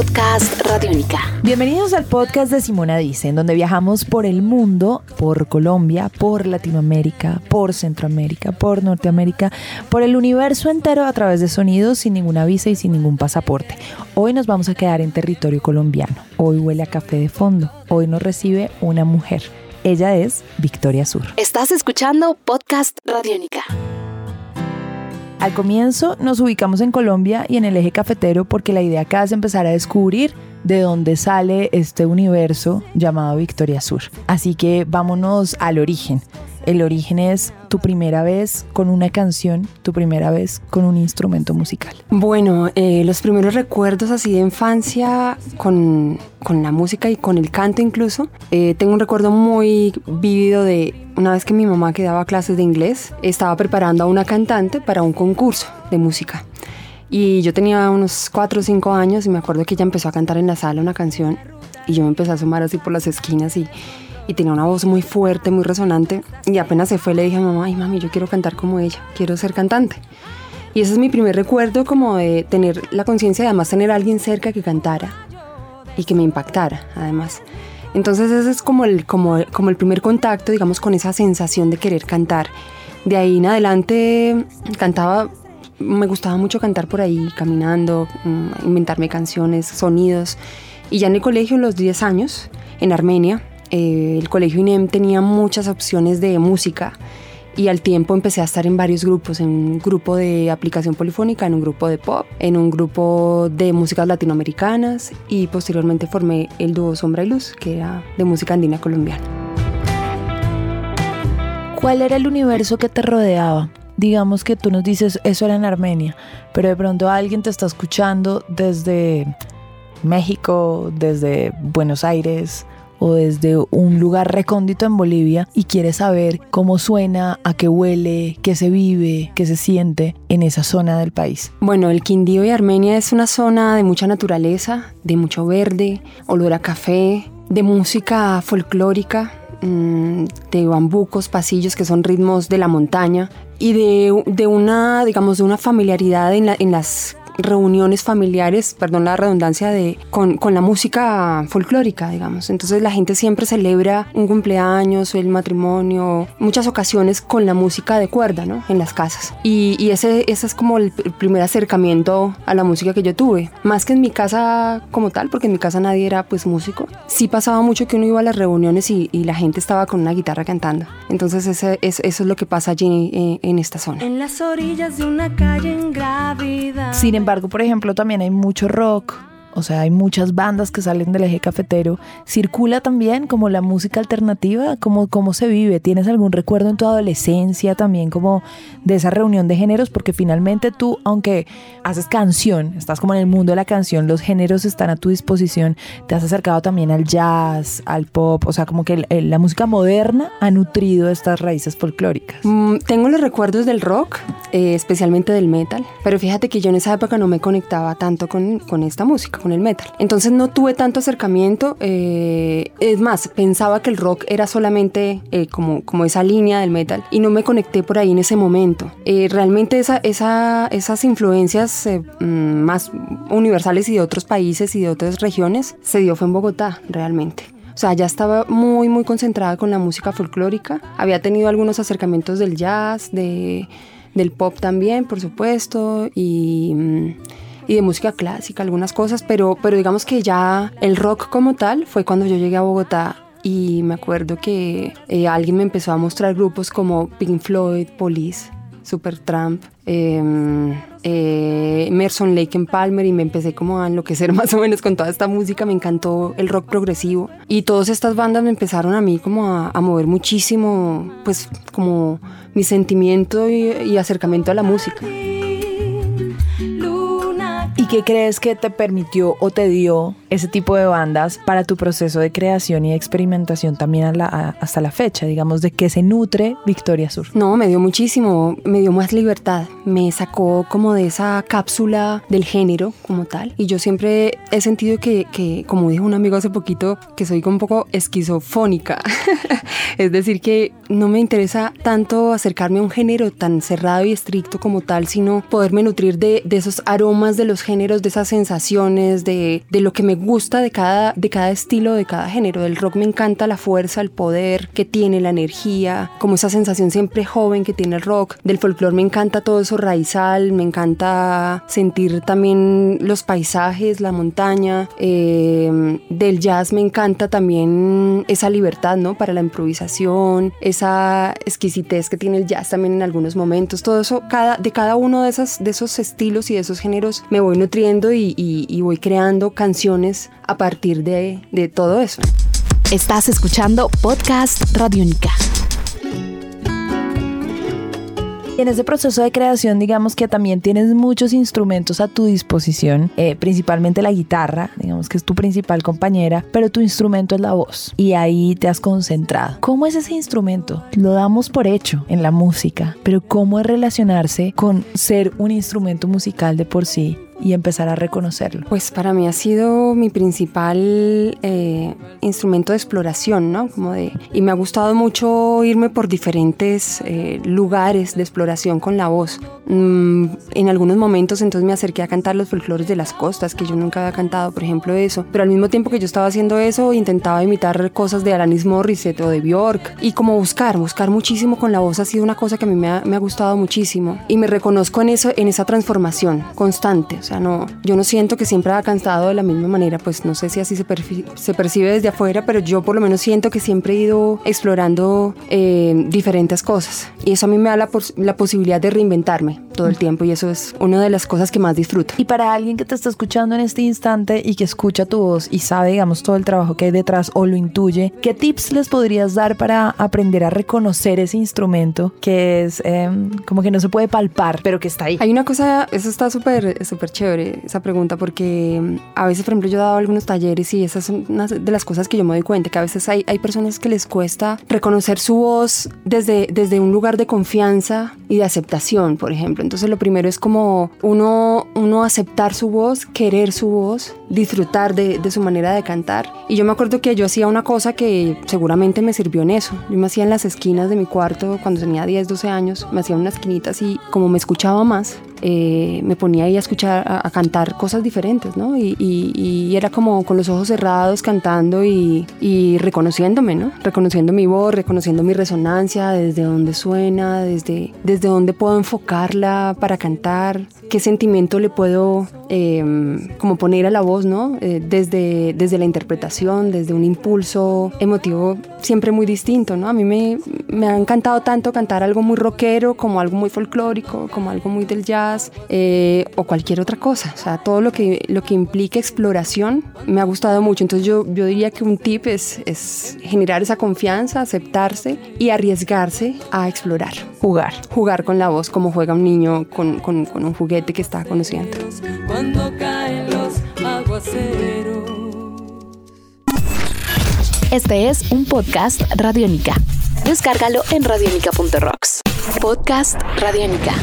Podcast Radiónica. Bienvenidos al podcast de Simona Dice, en donde viajamos por el mundo, por Colombia, por Latinoamérica, por Centroamérica, por Norteamérica, por el universo entero a través de sonidos sin ninguna visa y sin ningún pasaporte. Hoy nos vamos a quedar en territorio colombiano. Hoy huele a café de fondo. Hoy nos recibe una mujer. Ella es Victoria Sur. Estás escuchando Podcast Radiónica. Al comienzo nos ubicamos en Colombia y en el eje cafetero porque la idea acá es empezar a descubrir de dónde sale este universo llamado Victoria Sur. Así que vámonos al origen. El origen es tu primera vez con una canción, tu primera vez con un instrumento musical. Bueno, eh, los primeros recuerdos así de infancia con, con la música y con el canto incluso. Eh, tengo un recuerdo muy vívido de una vez que mi mamá que daba clases de inglés, estaba preparando a una cantante para un concurso de música. Y yo tenía unos 4 o 5 años y me acuerdo que ella empezó a cantar en la sala una canción y yo me empecé a asomar así por las esquinas y y tenía una voz muy fuerte, muy resonante. Y apenas se fue le dije a mamá, ay mami, yo quiero cantar como ella, quiero ser cantante. Y ese es mi primer recuerdo como de tener la conciencia de además tener a alguien cerca que cantara y que me impactara además. Entonces ese es como el, como, como el primer contacto, digamos, con esa sensación de querer cantar. De ahí en adelante cantaba, me gustaba mucho cantar por ahí, caminando, mm, inventarme canciones, sonidos. Y ya en el colegio, los 10 años, en Armenia, eh, el colegio INEM tenía muchas opciones de música y al tiempo empecé a estar en varios grupos, en un grupo de aplicación polifónica, en un grupo de pop, en un grupo de músicas latinoamericanas y posteriormente formé el dúo Sombra y Luz, que era de música andina colombiana. ¿Cuál era el universo que te rodeaba? Digamos que tú nos dices, eso era en Armenia, pero de pronto alguien te está escuchando desde México, desde Buenos Aires, o desde un lugar recóndito en Bolivia y quiere saber cómo suena, a qué huele, qué se vive, qué se siente en esa zona del país. Bueno, el Quindío y Armenia es una zona de mucha naturaleza, de mucho verde, olor a café, de música folclórica, mm, de bambucos, pasillos que son ritmos de la montaña y de, una, digamos, de una familiaridad en, en las reuniones familiares, perdón la redundancia, de, con, con, la música folclórica, digamos. Entonces la gente siempre celebra un cumpleaños, el matrimonio, muchas ocasiones con la música de cuerda, ¿no? En las casas. Y, y ese, ese es como el, primer acercamiento a la música que yo tuve. Más que en mi casa como tal, porque en mi casa nadie era pues músico. Sí pasaba mucho que uno iba a las reuniones y, y la gente estaba con una guitarra cantando. Entonces ese, es, eso es lo que pasa allí en, en esta zona. En las orillas de una calle en gravedad. Sin embargo, por ejemplo, también hay mucho rock, o sea, hay muchas bandas que salen del eje cafetero. ¿Circula también como la música alternativa? ¿Cómo, ¿Cómo se vive? ¿Tienes algún recuerdo en tu adolescencia también como de esa reunión de géneros? Porque finalmente tú, aunque haces canción, estás como en el mundo de la canción, los géneros están a tu disposición. Te has acercado también al jazz, al pop, o sea, como que la música moderna ha nutrido estas raíces folclóricas. Mm, tengo los recuerdos del rock, eh, especialmente del metal, pero fíjate que yo en esa época no me conectaba tanto con, con esta música con el metal. Entonces no tuve tanto acercamiento. Eh, es más, pensaba que el rock era solamente eh, como, como esa línea del metal y no me conecté por ahí en ese momento. Eh, realmente esa, esa, esas influencias mm, más universales y de otros países y de otras regiones se dio fue en Bogotá, realmente. O sea, ya estaba muy, muy concentrada con la música folclórica. Había tenido algunos acercamientos del jazz, de, del pop también, por supuesto, y... Mm, y de música clásica, algunas cosas, pero, pero digamos que ya el rock como tal fue cuando yo llegué a Bogotá y me acuerdo que eh, alguien me empezó a mostrar grupos como Pink Floyd, Police, Supertramp, eh, eh, Emerson, Lake and Palmer y me empecé como a enloquecer más o menos con toda esta música, me encantó el rock progresivo y todas estas bandas me empezaron a mí como a, mover muchísimo, pues como mi sentimiento y acercamiento a la música. Qué crees que te permitió o te dio ese tipo de bandas para tu proceso de creación y experimentación también hasta la fecha? Digamos, ¿de qué se nutre Victoria Sur? No, me dio muchísimo, me dio más libertad, me sacó como de esa cápsula del género como tal. Y yo siempre he sentido que, que como dijo un amigo hace poquito, que soy un poco esquizofónica. es decir, que no me interesa tanto acercarme a un género tan cerrado y estricto como tal, sino poderme nutrir de, esos aromas de los géneros, de esas sensaciones, de, de, lo que me gusta de cada, de cada estilo, de cada género. Del rock me encanta la fuerza, el poder que tiene, la energía, como esa sensación siempre joven que tiene el rock. Del folclore me encanta todo eso raizal, me encanta sentir también los paisajes, la montaña. Eh, del jazz me encanta también esa libertad, ¿no? Para la improvisación, esa exquisitez que tiene el jazz también en algunos momentos. Todo eso, cada, de cada uno de, esas, de esos estilos y de esos géneros me voy nutriendo y, y, voy creando canciones a partir de, de todo eso. Estás escuchando Podcast Radio Única. en ese proceso de creación, digamos que también tienes muchos instrumentos a tu disposición, eh, principalmente la guitarra, digamos que es tu principal compañera, pero tu instrumento es la voz y ahí te has concentrado. ¿Cómo es ese instrumento? Lo damos por hecho en la música, pero ¿cómo es relacionarse con ser un instrumento musical de por sí y empezar a reconocerlo? Pues para mí ha sido mi principal eh, instrumento de exploración, ¿no? Como de, y me ha gustado mucho irme por diferentes eh, lugares de exploración con la voz. Mm, en algunos momentos entonces me acerqué a cantar los folclores de las costas, que yo nunca había cantado, por ejemplo, eso. Pero al mismo tiempo que yo estaba haciendo eso, intentaba imitar cosas de Alanis Morissette o de Bjork. Y como buscar, buscar muchísimo con la voz ha sido una cosa que a mí me ha, me ha gustado muchísimo. Y me reconozco en eso, en esa transformación constante. Sea, no, yo no siento que siempre haya cantado de la misma manera, pues no sé si así se, se percibe desde afuera, pero yo por lo menos siento que siempre he ido explorando eh, diferentes cosas. Y eso a mí me da la, la posibilidad de reinventarme todo el tiempo y eso es una de las cosas que más disfruto. Y para alguien que te está escuchando en este instante y que escucha tu voz y sabe, digamos, todo el trabajo que hay detrás o lo intuye, ¿qué tips les podrías dar para aprender a reconocer ese instrumento que es em, como que no se puede palpar, pero que está ahí? Hay una cosa, eso está súper, súper chévere, esa pregunta, porque em, a veces, por ejemplo, yo he dado algunos talleres y esas son una de las cosas que yo me doy cuenta, que a veces hay, hay personas que les cuesta reconocer su voz desde, desde un lugar de confianza y de aceptación, por ejemplo. Entonces lo primero es como uno, uno aceptar su voz, querer su voz, disfrutar de, de, su manera de cantar. Y yo me acuerdo que yo hacía una cosa que seguramente me sirvió en eso. Yo me hacía en las esquinas de mi cuarto cuando tenía 10, 12 años, me hacía unas esquinitas y como me escuchaba más, eh, me ponía ahí a escuchar, a, cantar cosas diferentes, ¿no? Y, era como con los ojos cerrados cantando y, reconociéndome, ¿no? Reconociendo mi voz, reconociendo mi resonancia, desde dónde suena, desde, desde dónde puedo enfocarla para cantar, qué sentimiento le puedo em, como poner a la voz, ¿no? Eh, desde, desde la interpretación, desde un impulso emotivo siempre muy distinto, ¿no? A mí me, me ha encantado tanto cantar algo muy rockero como algo muy folclórico, como algo muy del jazz eh, o cualquier otra cosa. O sea, todo lo que, lo que implica exploración me ha gustado mucho. Entonces yo, yo diría que un tip es, es generar esa confianza, aceptarse y arriesgarse a explorar. Jugar. Jugar con la voz como juega un niño con, con, con un juguete que está conociendo. Cuando caen los aguaceros. Este es un podcast Radiónica. Descárgalo en radionica.rocks. Podcast Radiónica.